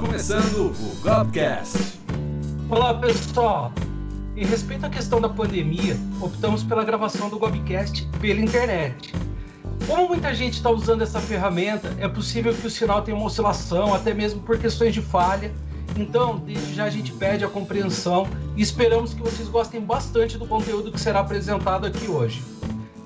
começando o Gobcast. Olá pessoal! Em respeito à questão da pandemia, optamos pela gravação do Gobcast pela internet. Como muita gente está usando essa ferramenta, é possível que o sinal tenha uma oscilação, até mesmo por questões de falha. Então, desde já a gente pede a compreensão e esperamos que vocês gostem bastante do conteúdo que será apresentado aqui hoje.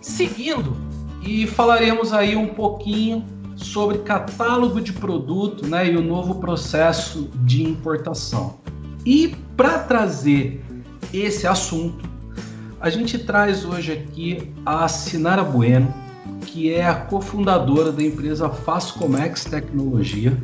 Seguindo, e falaremos aí um pouquinho sobre catálogo de produto né, e o novo processo de importação. E para trazer esse assunto, a gente traz hoje aqui a Sinara Bueno, que é a cofundadora da empresa Fascomex Tecnologia,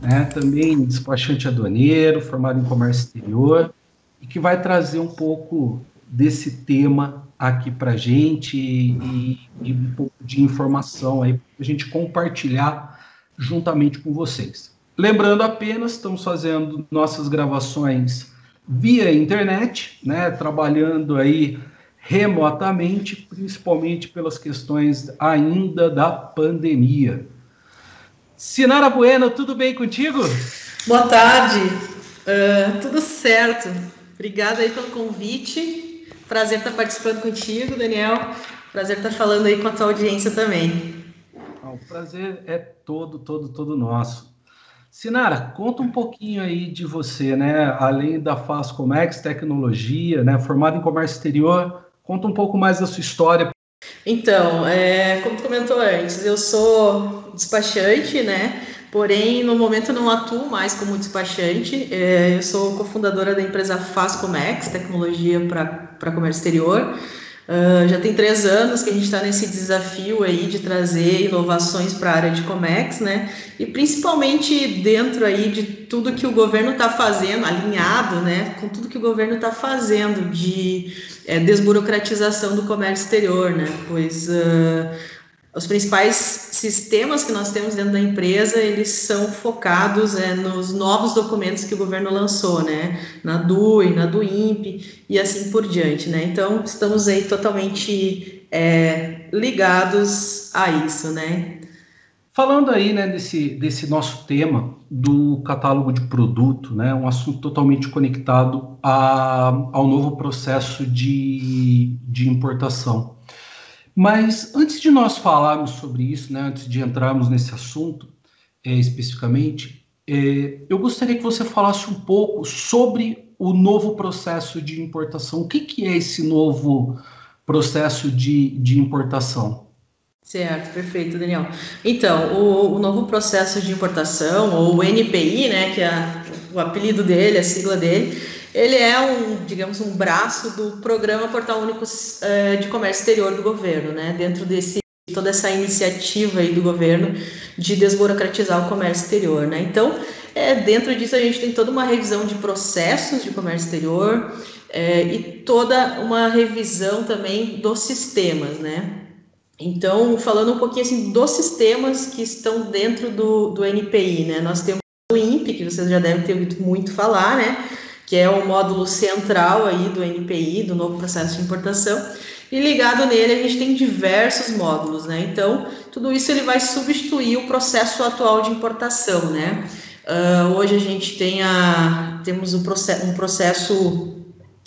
né, também despachante aduaneiro, formado em comércio exterior, e que vai trazer um pouco desse tema aqui para gente e, e, um pouco de informação aí para a gente compartilhar juntamente com vocês. Lembrando apenas, estamos fazendo nossas gravações via internet, né, trabalhando aí remotamente, principalmente pelas questões ainda da pandemia. Sinara Bueno, tudo bem contigo? Boa tarde, uh, tudo certo. Obrigada aí pelo convite Prazer estar participando contigo, Daniel. Prazer estar falando aí com a tua audiência também. O prazer é todo, todo, todo nosso. Sinara, conta um pouquinho aí de você, né? Além da Fascomex Tecnologia, né? Formada em comércio exterior, conta um pouco mais da sua história. Então, é, como tu comentou antes, eu sou despachante, né? Porém, no momento não atuo mais como despachante. É, eu sou cofundadora da empresa Fascomex, tecnologia para comércio exterior. Uh, já tem três anos que a gente está nesse desafio aí de trazer inovações para a área de Comex, né? E principalmente dentro aí de tudo que o governo está fazendo, alinhado, né? Com tudo que o governo está fazendo de é, desburocratização do comércio exterior, né? Pois uh, os principais sistemas que nós temos dentro da empresa, eles são focados é, nos novos documentos que o governo lançou, né? Na DUI, na DUIMP e assim por diante, né? Então, estamos aí totalmente é, ligados a isso, né? Falando aí, né, desse, desse nosso tema do catálogo de produto, né, um assunto totalmente conectado a, ao novo processo de, de importação. Mas antes de nós falarmos sobre isso, né, antes de entrarmos nesse assunto é, especificamente, é, eu gostaria que você falasse um pouco sobre o novo processo de importação. O que, que é esse novo processo de, de importação? Certo, perfeito, Daniel. Então, o, o, novo processo de importação, ou o NPI, né, que é o apelido dele, a sigla dele, ele é um, digamos, um braço do programa Portal Único uh, de Comércio Exterior do governo, né? Dentro desse toda essa iniciativa aí do governo de desburocratizar o comércio exterior, né? Então, é, dentro disso a gente tem toda uma revisão de processos de comércio exterior é, e toda uma revisão também dos sistemas, né? Então, falando um pouquinho assim dos sistemas que estão dentro do, do NPI, né? Nós temos o INPE, que vocês já devem ter ouvido muito falar, né? Que é o módulo central aí do NPI, do novo processo de importação, e ligado nele a gente tem diversos módulos, né? Então, tudo isso ele vai substituir o processo atual de importação, né? Uh, hoje a gente tem a, temos um, processo, um processo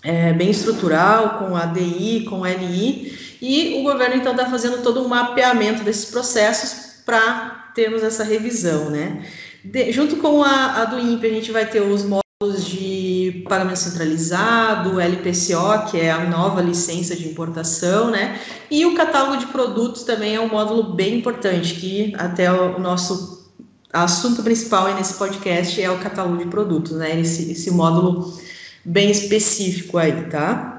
é, bem estrutural, com ADI, com LI, e o governo então está fazendo todo um mapeamento desses processos para termos essa revisão, né? De, junto com a, a do INPE, a gente vai ter os módulos de pagamento centralizado, LPCO, que é a nova licença de importação, né? E o catálogo de produtos também é um módulo bem importante, que até o nosso assunto principal nesse podcast é o catálogo de produtos, né? Esse, esse módulo bem específico aí, tá?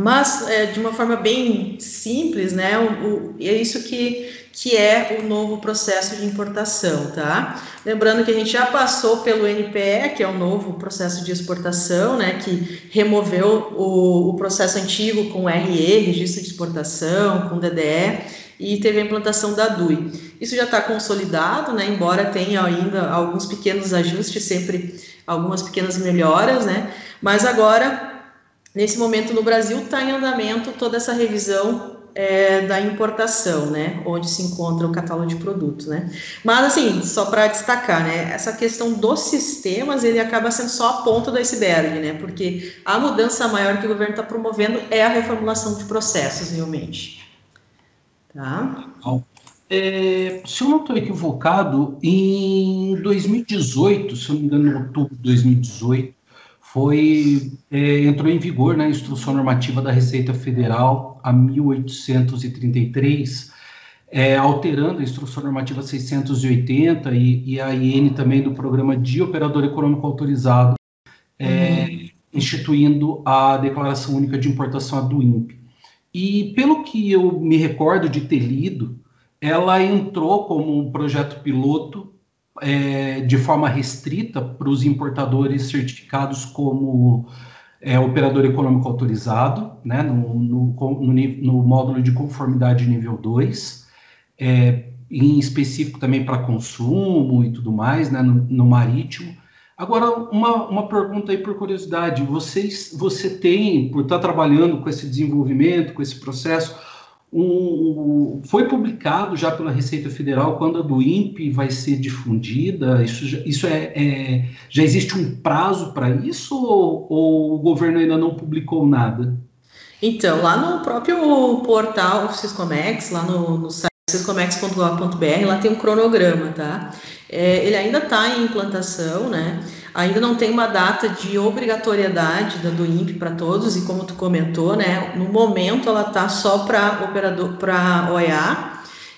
Mas, é, de uma forma bem simples, né? O, o, é isso que que é o novo processo de importação, tá? Lembrando que a gente já passou pelo NPE, que é o novo processo de exportação, né, que removeu o, o processo antigo com RE, registro de exportação, com DDE, e teve a implantação da DUI. Isso já está consolidado, né, embora tenha ainda alguns pequenos ajustes, sempre algumas pequenas melhoras, né, mas agora, nesse momento no Brasil, está em andamento toda essa revisão é, da importação, né, onde se encontra o catálogo de produtos, né. Mas assim, só para destacar, né, essa questão dos sistemas ele acaba sendo só a ponta do iceberg, né, porque a mudança maior que o governo está promovendo é a reformulação de processos, realmente. Tá. É, se eu não estou equivocado, em 2018, se eu não me engano, em outubro de 2018, foi, é, entrou em vigor né, a Instrução Normativa da Receita Federal a 1833, é, alterando a Instrução Normativa 680 e, e, a IN também do Programa de Operador Econômico Autorizado, é, uhum. instituindo a Declaração Única de Importação, do INPE. E pelo que eu me recordo de ter lido, ela entrou como um projeto piloto é, de forma restrita para os importadores certificados como é, operador econômico autorizado, né, no, no, no, no módulo de conformidade nível 2, é, em específico também para consumo e tudo mais, né, no, no marítimo. Agora, uma, uma pergunta aí por curiosidade: vocês, você tem, por estar trabalhando com esse desenvolvimento, com esse processo, um, foi publicado já pela Receita Federal quando a do INPE vai ser difundida? Isso, isso é, é já existe um prazo para isso ou, ou, o governo ainda não publicou nada? Então, lá no próprio portal Siscomex, lá no, no site siscomex.gov.br, lá tem um cronograma, tá? É, ele ainda está em implantação, né? Ainda não tem uma data de obrigatoriedade da do INPE para todos, e como tu comentou, né, no momento ela está só para operador para OEA,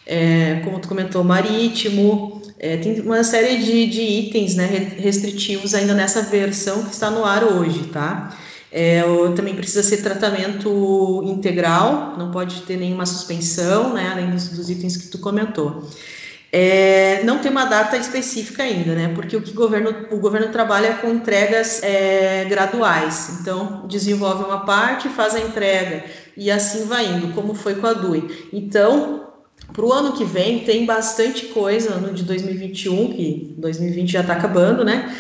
é, como tu comentou, marítimo, é, tem uma série de, de itens né, restritivos ainda nessa versão que está no ar hoje, tá? É, também precisa ser tratamento integral, não pode ter nenhuma suspensão, né, além dos, dos itens que tu comentou. É, não tem uma data específica ainda, né? Porque o que o governo, o governo trabalha com entregas é, graduais. Então, desenvolve uma parte, faz a entrega e assim vai indo, como foi com a DUI. Então, para o ano que vem, tem bastante coisa no de 2021, que 2020 já está acabando, né?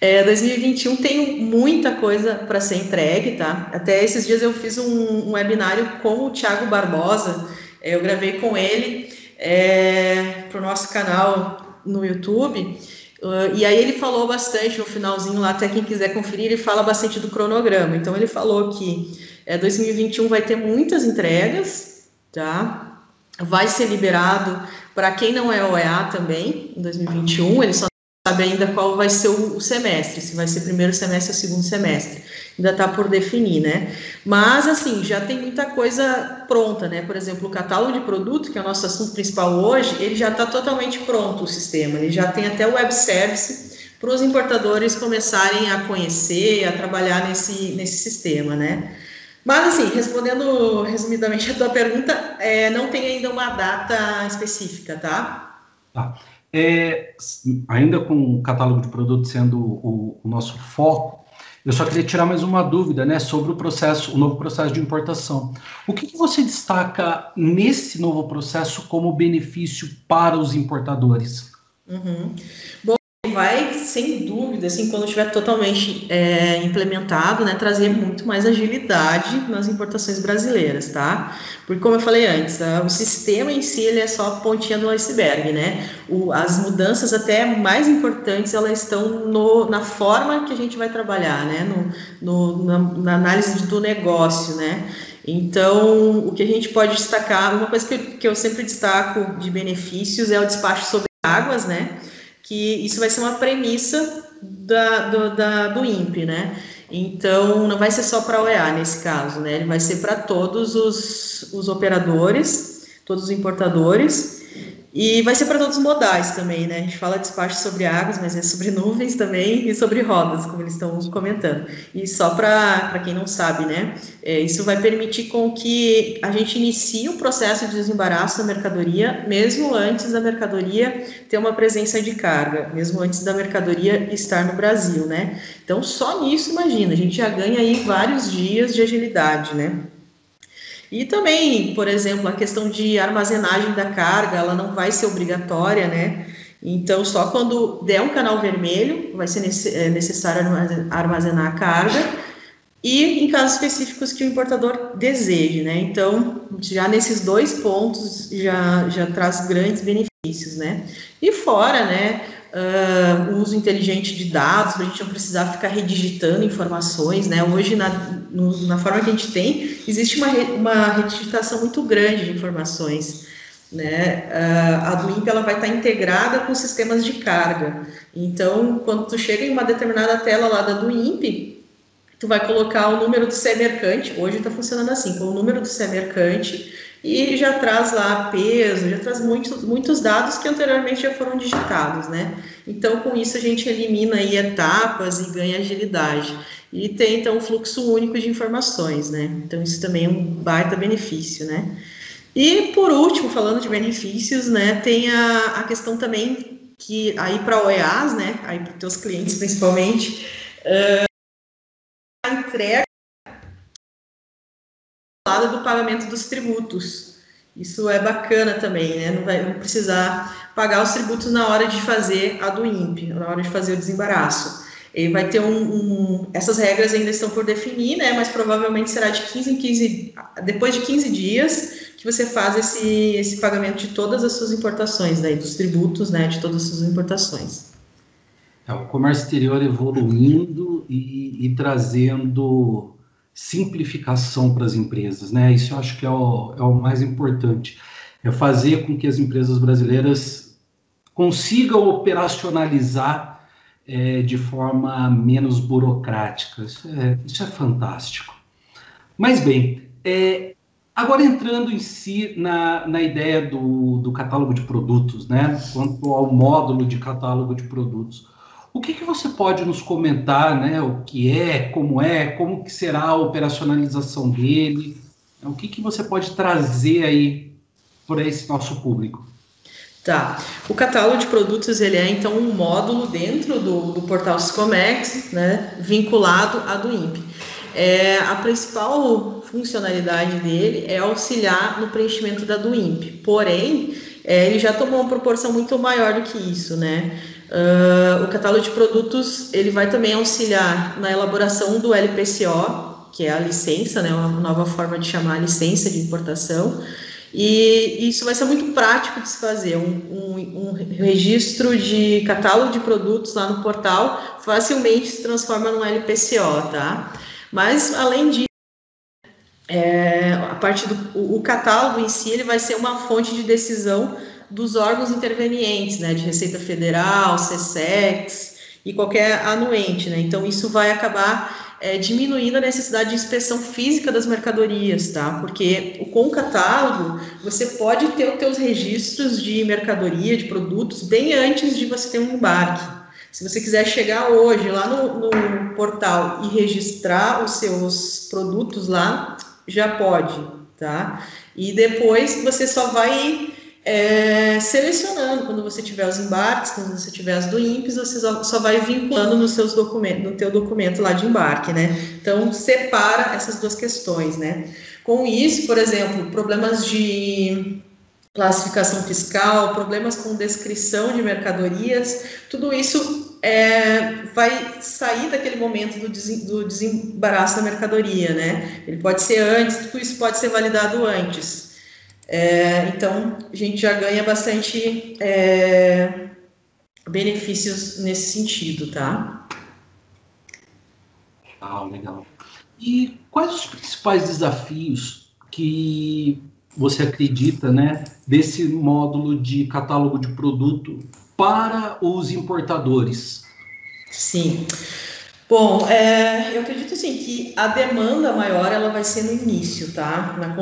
É, 2021 tem muita coisa para ser entregue, tá? Até esses dias eu fiz um, um webinário com o Thiago Barbosa, é, eu gravei com ele é, para o nosso canal no YouTube. Uh, e aí ele falou bastante no finalzinho lá, até quem quiser conferir, ele fala bastante do cronograma. Então ele falou que é, 2021 vai ter muitas entregas, tá? Vai ser liberado para quem não é OEA também em 2021. Ele só sabe ainda qual vai ser o, semestre, se vai ser primeiro semestre ou segundo semestre. Ainda está por definir, né? Mas, assim, já tem muita coisa pronta, né? Por exemplo, o catálogo de produto, que é o nosso assunto principal hoje, ele já está totalmente pronto, o sistema. Ele já tem até o web service para os importadores começarem a conhecer, a trabalhar nesse, nesse sistema, né? Mas, assim, respondendo resumidamente a tua pergunta, é, não tem ainda uma data específica, tá? Tá. É, ainda com o catálogo de produtos sendo o, o, nosso foco, eu só queria tirar mais uma dúvida, né, sobre o processo, o novo processo de importação. O que, que você destaca nesse novo processo como benefício para os importadores? Uhum. Bom, vai, sem dúvida, assim, quando estiver totalmente é, implementado, né, trazer muito mais agilidade nas importações brasileiras, tá? Porque, como eu falei antes, a, o sistema em si, ele é só a pontinha do iceberg, né? O, as mudanças até mais importantes, elas estão no, na forma que a gente vai trabalhar, né? No, no na, na análise do negócio, né? Então, o que a gente pode destacar, uma coisa que, que eu sempre destaco de benefícios é o despacho sobre águas, né? Que isso vai ser uma premissa da, do, da, do INPE, né? Então, não vai ser só para a OEA nesse caso, né? Ele vai ser para todos os, os operadores, todos os importadores, e vai ser para todos os modais também, né? A gente fala despacho sobre águas, mas é sobre nuvens também e sobre rodas, como eles estão comentando. E só para quem não sabe, né? É, isso vai permitir com que a gente inicie o processo de desembaraço da mercadoria, mesmo antes da mercadoria ter uma presença de carga, mesmo antes da mercadoria estar no Brasil, né? Então, só nisso, imagina, a gente já ganha aí vários dias de agilidade, né? E também, por exemplo, a questão de armazenagem da carga, ela não vai ser obrigatória, né? Então, só quando der um canal vermelho, vai ser é, necessário armazenar a carga, e em casos específicos que o importador deseje, né? Então, já nesses dois pontos já, já traz grandes benefícios, né? E fora, né, uh, o uso inteligente de dados, para a gente não precisar ficar redigitando informações, né? Hoje, na, no, na forma que a gente tem, existe uma, uma redigitação muito grande de informações. Né? Uh, a do ela vai estar integrada com sistemas de carga. Então, quando tu chega em uma determinada tela lá da do INPE, tu vai colocar o número do CE mercante, hoje está funcionando assim, com o número do CE mercante, e já traz lá peso, já traz muitos, muitos dados que anteriormente já foram digitados, né? Então, com isso, a gente elimina aí etapas e ganha agilidade. E tem, então, um fluxo único de informações, né? Então, isso também é um baita benefício, né? E, por último, falando de benefícios, né, tem a, a questão também que aí para OEAs, né, aí para os teus clientes principalmente, uh, a entrega do pagamento dos tributos. Isso é bacana também, né? Não vai não precisar pagar os tributos na hora de fazer a do INPE, na hora de fazer o desembaraço. Ele vai ter um, um, Essas regras ainda estão por definir, né? Mas provavelmente será de 15 em 15. Depois de 15 dias que você faz esse, esse pagamento de todas as suas importações, daí, dos tributos, né? De todas as suas importações. É, o comércio exterior evoluindo e, e trazendo simplificação para as empresas, né? Isso eu acho que é o, é o mais importante. É fazer com que as empresas brasileiras consigam operacionalizar é, de forma menos burocrática. Isso é, isso é fantástico. Mas bem, é, agora entrando em si na, na ideia do, do catálogo de produtos, né? Quanto ao módulo de catálogo de produtos. O que, que você pode nos comentar, né? O que é, como é, como que será a operacionalização dele? O que, que você pode trazer aí para esse nosso público? Tá. O catálogo de produtos ele é então um módulo dentro do, do portal Scomex, né, vinculado à do INPE. É, a principal funcionalidade dele é auxiliar no preenchimento da do INPE. Porém, é, ele já tomou uma proporção muito maior do que isso, né? Uh, o catálogo de produtos ele vai também auxiliar na elaboração do LPCO, que é a licença, né, uma nova forma de chamar a licença de importação, e isso vai ser muito prático de se fazer, um, um, um registro de catálogo de produtos lá no portal facilmente se transforma num LPCO, tá? Mas, além disso, é, a parte do o, catálogo em si ele vai ser uma fonte de decisão dos órgãos intervenientes, né, de Receita Federal, CSEX e qualquer anuente, né? Então isso vai acabar é, diminuindo a necessidade de inspeção física das mercadorias, tá? Porque com o catálogo você pode ter os teus registros de mercadoria, de produtos bem antes de você ter um embarque. Se você quiser chegar hoje lá no, no portal e registrar os seus produtos lá, já pode, tá? E depois você só vai é, selecionando quando você tiver os embarques, quando você tiver as do INPES, você só vai vinculando nos seus documentos, no teu documento lá de embarque, né? Então separa essas duas questões, né? Com isso, por exemplo, problemas de classificação fiscal, problemas com descrição de mercadorias, tudo isso é, vai sair daquele momento do, des, do desembaraço da mercadoria, né? Ele pode ser antes, tudo isso pode ser validado antes. É, então, a gente já ganha bastante é, benefícios nesse sentido, tá? Ah, legal. E quais os principais desafios que você acredita, né, desse módulo de catálogo de produto para os importadores? Sim. Bom, é, eu acredito assim que a demanda maior ela vai ser no início, tá? Na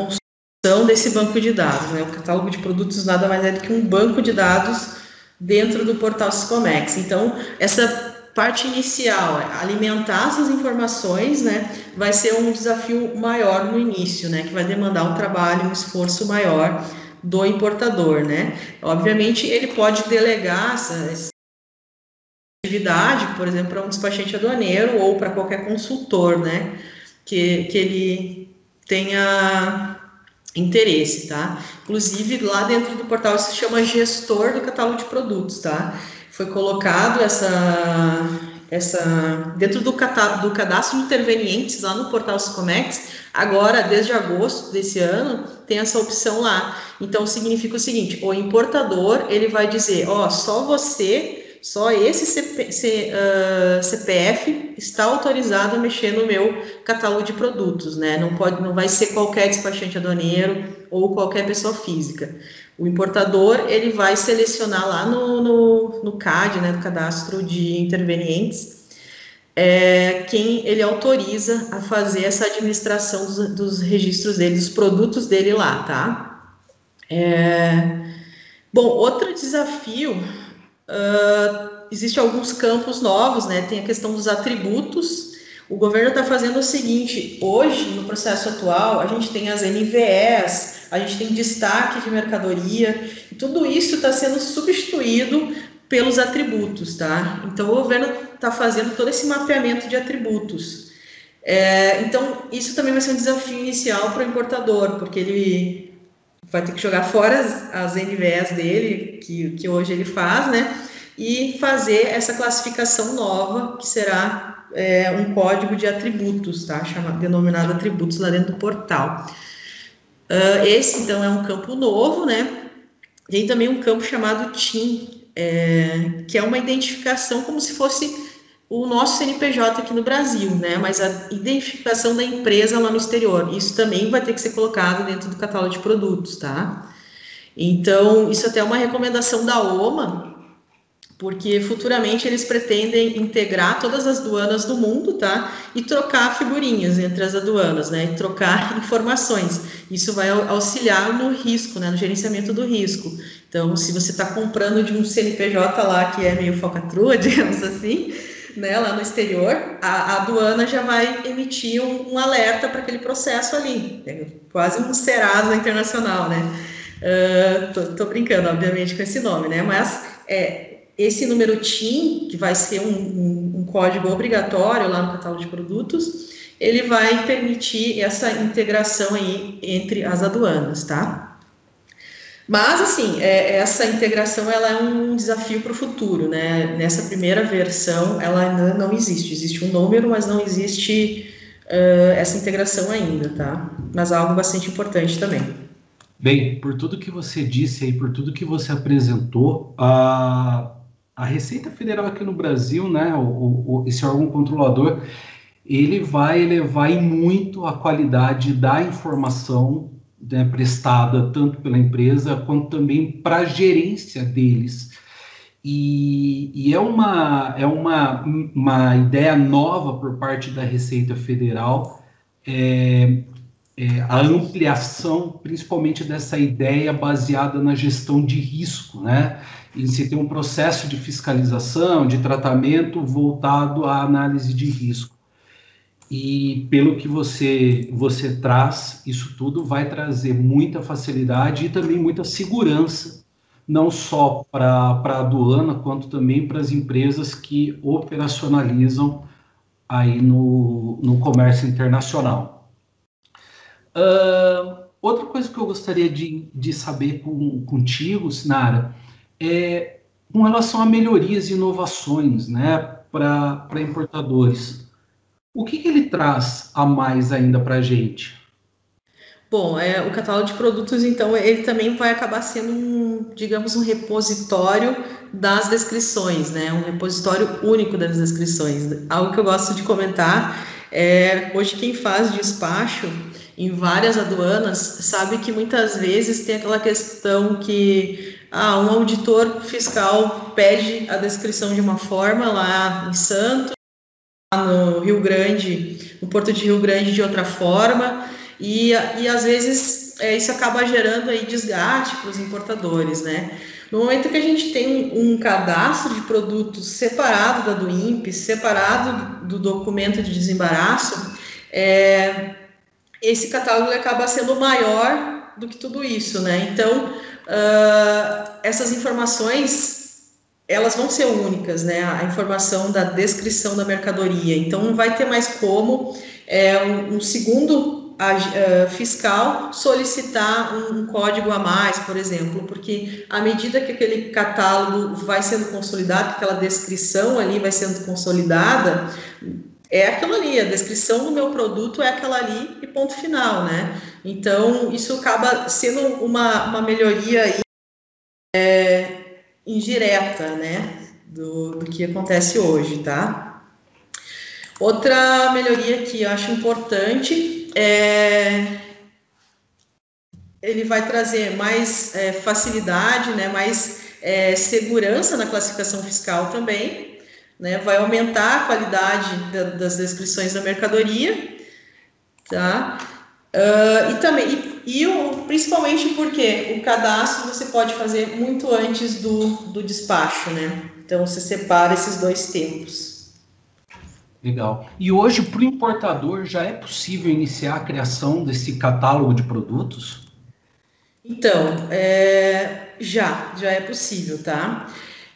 construção desse banco de dados. Né? O catálogo de produtos nada mais é do que um banco de dados dentro do portal Siscomex. Então, essa parte inicial, alimentar essas informações, né, vai ser um desafio maior no início, né, que vai demandar um trabalho, um esforço maior do importador, né. Obviamente, ele pode delegar essa atividade, por exemplo, para um despachante aduaneiro ou para qualquer consultor, né, que, que ele tenha interesse, tá? Inclusive, lá dentro do portal se chama gestor do catálogo de produtos, tá? Foi colocado essa, essa dentro do, do cadastro de intervenientes lá no portal Sicomex, agora desde agosto desse ano tem essa opção lá. Então significa o seguinte: o importador ele vai dizer, ó, só você só esse CP, C, uh, CPF está autorizado a mexer no meu catálogo de produtos, né? Não pode, não vai ser qualquer despachante aduaneiro ou qualquer pessoa física. O importador ele vai selecionar lá no, no, no CAD, né, no cadastro de intervenientes, é, quem ele autoriza a fazer essa administração dos, dos registros dele, dos produtos dele lá, tá? É, bom, outro desafio Uh, Existem alguns campos novos, né? Tem a questão dos atributos. O governo está fazendo o seguinte: hoje, no processo atual, a gente tem as NVEs, a gente tem destaque de mercadoria, e tudo isso está sendo substituído pelos atributos, tá? Então, o governo está fazendo todo esse mapeamento de atributos. É, então, isso também vai ser um desafio inicial para o importador, porque ele vai ter que jogar fora as, as NVEs dele, que, que hoje ele faz, né? E fazer essa classificação nova, que será é, um código de atributos, tá? Chamado, denominado atributos lá dentro do portal. Uh, esse, então, é um campo novo, né? Tem também um campo chamado TIM, é, que é uma identificação como se fosse o nosso CNPJ aqui no Brasil, né? Mas a identificação da empresa lá no exterior. Isso também vai ter que ser colocado dentro do catálogo de produtos, tá? Então, isso até é uma recomendação da OMA, porque futuramente eles pretendem integrar todas as aduanas do mundo, tá? E trocar figurinhas entre as aduanas, né? E trocar informações. Isso vai auxiliar no risco, né? No gerenciamento do risco. Então, se você está comprando de um CNPJ lá que é meio falcatrua, digamos assim, né, lá no exterior, a, a aduana já vai emitir um, um alerta para aquele processo ali, é quase um Serasa internacional, né? Uh, tô, tô, brincando, obviamente, com esse nome, né? Mas é, esse número TIM, que vai ser um, um, um código obrigatório lá no catálogo de produtos, ele vai permitir essa integração aí entre as aduanas, tá? Mas, assim, é, essa integração ela é um desafio para o futuro, né? Nessa primeira versão, ela ainda não existe. Existe um número, mas não existe uh, essa integração ainda, tá? Mas é algo bastante importante também. Bem, por tudo que você disse aí, por tudo que você apresentou, a, a Receita Federal aqui no Brasil, né, o, o, esse órgão controlador, ele vai elevar muito a qualidade da informação né, prestada tanto pela empresa quanto também para a gerência deles. E, e, é, uma, é uma, uma ideia nova por parte da Receita Federal, é, é, a ampliação, principalmente dessa ideia baseada na gestão de risco, né? Em se ter um processo de fiscalização, de tratamento voltado à análise de risco. E pelo que você, você traz, isso tudo vai trazer muita facilidade e também muita segurança, não só para a aduana, quanto também para as empresas que operacionalizam aí no, no comércio internacional. Uh, outra coisa que eu gostaria de, de saber com, contigo, Sinara, é com relação a melhorias e inovações né, para importadores. O que, que ele traz a mais ainda para a gente? Bom, é, o catálogo de produtos, então, ele também vai acabar sendo um, digamos, um repositório das descrições, né? Um repositório único das descrições. Algo que eu gosto de comentar é, hoje quem faz despacho em várias aduanas sabe que muitas vezes tem aquela questão que ah, um auditor fiscal pede a descrição de uma forma lá em Santos, no Rio Grande, no Porto de Rio Grande de outra forma, e, e às vezes é, isso acaba gerando aí desgaste para os importadores, né? No momento que a gente tem um cadastro de produtos separado da do INPE, separado do documento de desembaraço, é, esse catálogo acaba sendo maior do que tudo isso, né? Então, uh, essas informações elas vão ser únicas, né? A informação da descrição da mercadoria. Então, não vai ter mais como é, um, um segundo uh, fiscal solicitar um, um, código a mais, por exemplo, porque à medida que aquele catálogo vai sendo consolidado, que aquela descrição ali vai sendo consolidada, é aquilo ali, a descrição do meu produto é aquela ali e ponto final, né? Então, isso acaba sendo uma, uma melhoria aí, é, indireta, né, do, do que acontece hoje, tá? Outra melhoria que eu acho importante é ele vai trazer mais é, facilidade, né, mais é, segurança na classificação fiscal também, né? Vai aumentar a qualidade da, das descrições da mercadoria, tá? Uh, e também, e, e o, principalmente porque o cadastro você pode fazer muito antes do, do despacho, né? Então você separa esses dois tempos. Legal. E hoje, para o importador, já é possível iniciar a criação desse catálogo de produtos? Então, é, já, já é possível, tá?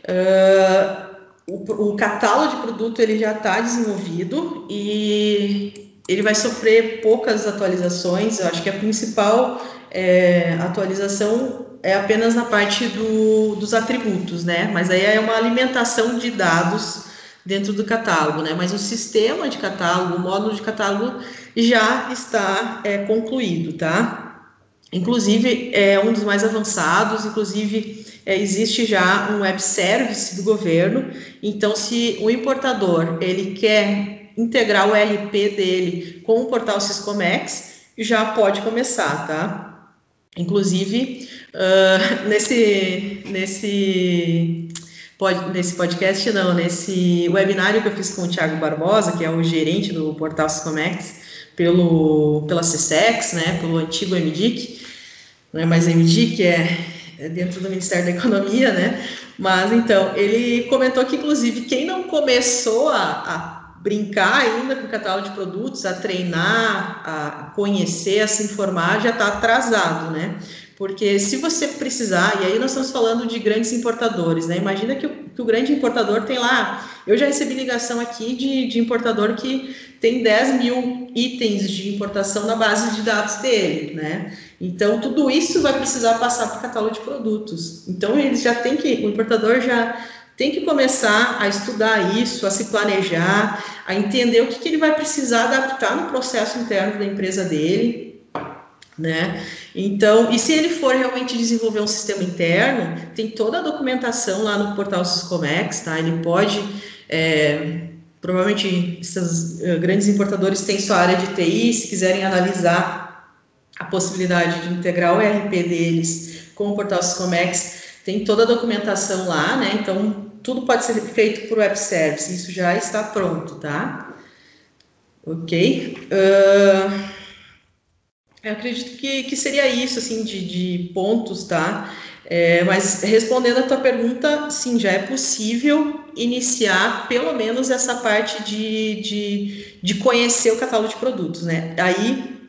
Uh, o, o catálogo de produto ele já está desenvolvido e ele vai sofrer poucas atualizações. Eu acho que a principal é, atualização é apenas na parte do, dos atributos, né? Mas aí é uma alimentação de dados dentro do catálogo, né? Mas o sistema de catálogo, o módulo de catálogo já está é, concluído, tá? Inclusive é um dos mais avançados, inclusive é, existe já um web service do governo. Então, se o importador ele quer integrar o RP dele com o portal Siscomex, já pode começar, tá? Inclusive, uh, nesse, nesse, pod, nesse podcast, não, nesse webinário que eu fiz com o Thiago Barbosa, que é o gerente do portal Siscomex, pelo, pela CSEX, né, pelo antigo MDIC, não é mais MDIC, é é dentro do Ministério da Economia, né? Mas então, ele comentou que, inclusive, quem não começou a, a brincar ainda com o catálogo de produtos, a treinar, a conhecer, a se informar, já está atrasado, né? Porque se você precisar, e aí nós estamos falando de grandes importadores, né? Imagina que o, que o grande importador tem lá. Eu já recebi ligação aqui de, de importador que tem 10 mil itens de importação na base de dados dele, né? Então, tudo isso vai precisar passar para o catálogo de produtos. Então, eles já tem que, o importador já tem que começar a estudar isso, a se planejar, a entender o que, que ele vai precisar adaptar no processo interno da empresa dele, né? Então, e se ele for realmente desenvolver um sistema interno, tem toda a documentação lá no portal Syscomex, tá? Ele pode, é, provavelmente, esses uh, grandes importadores têm sua área de TI, se quiserem analisar a possibilidade de integrar o ERP deles com o portal Siscomex, tem toda a documentação lá, né? Então, tudo pode ser feito por web service, isso já está pronto, tá? Ok. Uh, eu acredito que, que seria isso, assim, de, de pontos, tá? É, mas respondendo a tua pergunta, sim, já é possível iniciar pelo menos essa parte de, de, de conhecer o catálogo de produtos, né? Aí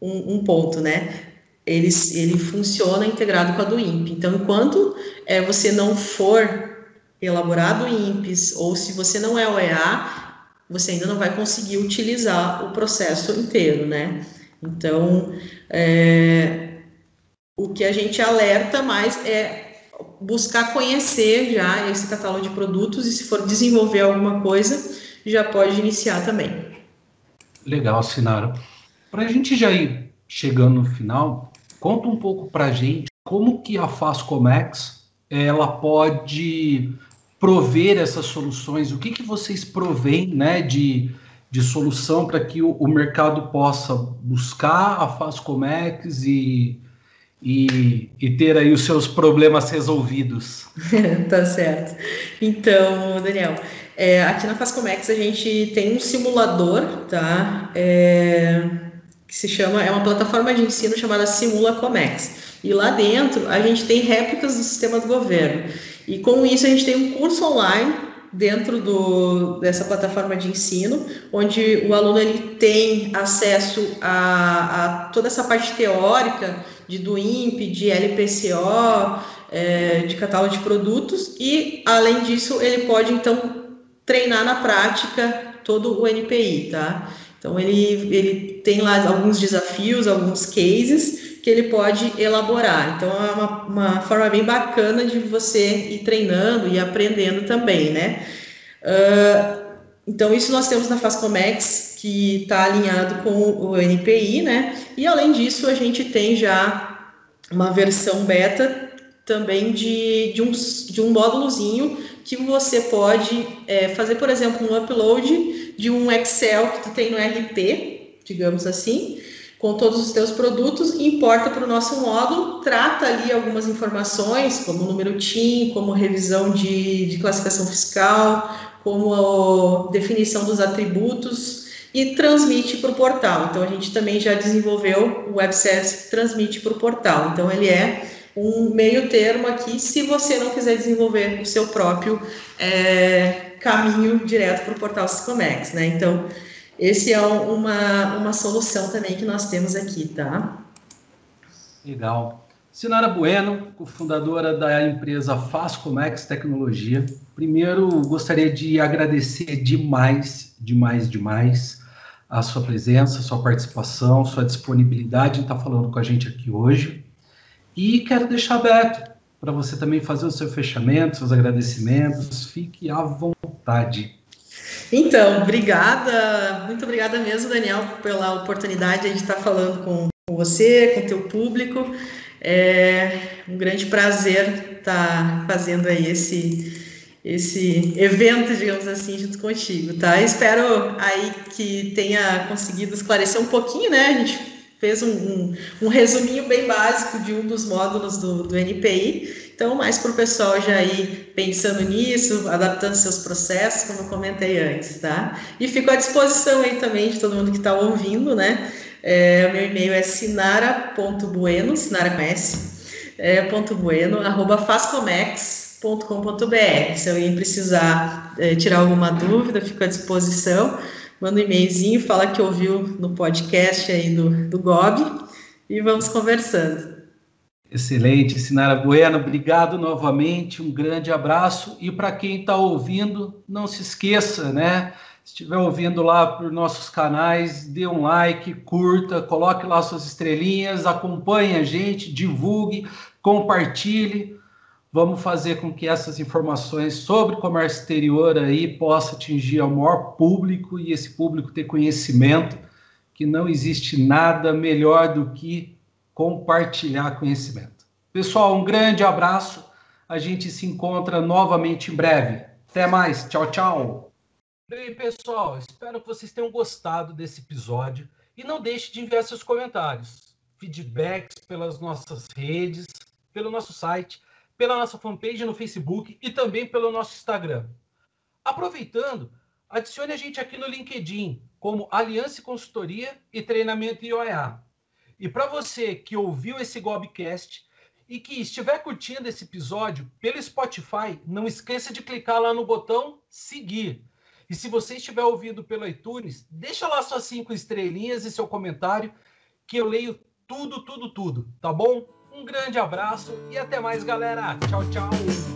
um, um ponto, né? Ele, ele funciona integrado com a do INPE. Então, enquanto é, você não for elaborado INPES, ou se você não é OEA, você ainda não vai conseguir utilizar o processo inteiro, né? Então, é, o que a gente alerta mais é buscar conhecer já esse catálogo de produtos e se for desenvolver alguma coisa, já pode iniciar também. Legal, Sinara. Para a gente já ir chegando no final, conta um pouco para gente como que a Fascomex ela pode prover essas soluções, o que, que vocês provêm né, de, de solução para que o, o, mercado possa buscar a Fascomex e, e, e, ter aí os seus problemas resolvidos. tá certo. Então, Daniel, é, aqui na Fascomex a gente tem um simulador, tá? É que se chama, é uma plataforma de ensino chamada Simula Comex. E lá dentro a gente tem réplicas do sistema do governo. E com isso a gente tem um curso online dentro do, dessa plataforma de ensino, onde o aluno ele tem acesso a, a toda essa parte teórica de do INPE, de LPCO, é, de catálogo de produtos, e além disso ele pode então treinar na prática todo o NPI, tá? Então ele, ele tem lá alguns desafios, alguns cases que ele pode elaborar. Então é uma, uma forma bem bacana de você ir treinando e aprendendo também, né? Uh, então isso nós temos na Fascomex que está alinhado com o NPI, né? E além disso a gente tem já uma versão beta também de, de, um, de um módulozinho que você pode é, fazer, por exemplo, um upload de um Excel que tu tem no RP, digamos assim, com todos os teus produtos, importa para o nosso módulo, trata ali algumas informações, como número TIM, como revisão de, de classificação fiscal, como definição dos atributos e transmite para o portal. Então, a gente também já desenvolveu o Web Service que transmite para o portal. Então, ele é um meio termo aqui, se você não quiser desenvolver o seu próprio é, caminho direto para o portal Ciscomex, né? Então, esse é uma, uma solução também que nós temos aqui, tá? Legal. Sinara Bueno, cofundadora da empresa Fascomex Tecnologia. Primeiro, gostaria de agradecer demais, demais, demais a sua presença, sua participação, sua disponibilidade em estar falando com a gente aqui hoje. E quero deixar aberto para você também fazer o seu fechamento, seus agradecimentos. Fique à vontade. Então, obrigada, muito obrigada mesmo, Daniel, pela oportunidade de estar falando com, você, com teu público. É um grande prazer estar fazendo aí esse esse evento, digamos assim, junto contigo, tá? Espero aí que tenha conseguido esclarecer um pouquinho, né? A gente fez um, um, um, resuminho bem básico de um dos módulos do, do NPI. Então, mais para o pessoal já ir pensando nisso, adaptando seus processos, como eu comentei antes, tá? E fico à disposição aí também de todo mundo que está ouvindo, né? É, meu e-mail é sinara.bueno, sinara é, ponto bueno, arroba fascomex.com.br. Se alguém precisar é, tirar alguma dúvida, fico à disposição manda um e-mailzinho, fala que ouviu no podcast aí do, do GOB e vamos conversando. Excelente, Sinara Bueno, obrigado novamente, um grande abraço. E para quem está ouvindo, não se esqueça, né? Se estiver ouvindo lá por nossos canais, dê um like, curta, coloque lá suas estrelinhas, acompanhe a gente, divulgue, compartilhe. Vamos fazer com que essas informações sobre comércio exterior aí possa atingir ao maior público e esse público ter conhecimento que não existe nada melhor do que compartilhar conhecimento. Pessoal, um grande abraço. A gente se encontra novamente em breve. Até mais. Tchau, tchau. Bem, pessoal, espero que vocês tenham gostado desse episódio e não deixe de enviar seus comentários, feedbacks pelas nossas redes, pelo nosso site pela nossa fanpage no Facebook e também pelo nosso Instagram. Aproveitando, adicione a gente aqui no LinkedIn como Aliança Consultoria e Treinamento IOEA. E para você que ouviu esse Gobcast e que estiver curtindo esse episódio pelo Spotify, não esqueça de clicar lá no botão seguir. E se você estiver ouvindo pelo iTunes, deixa lá suas cinco estrelinhas e seu comentário, que eu leio tudo, tudo, tudo, tá bom? Um grande abraço e até mais, galera. Tchau, tchau.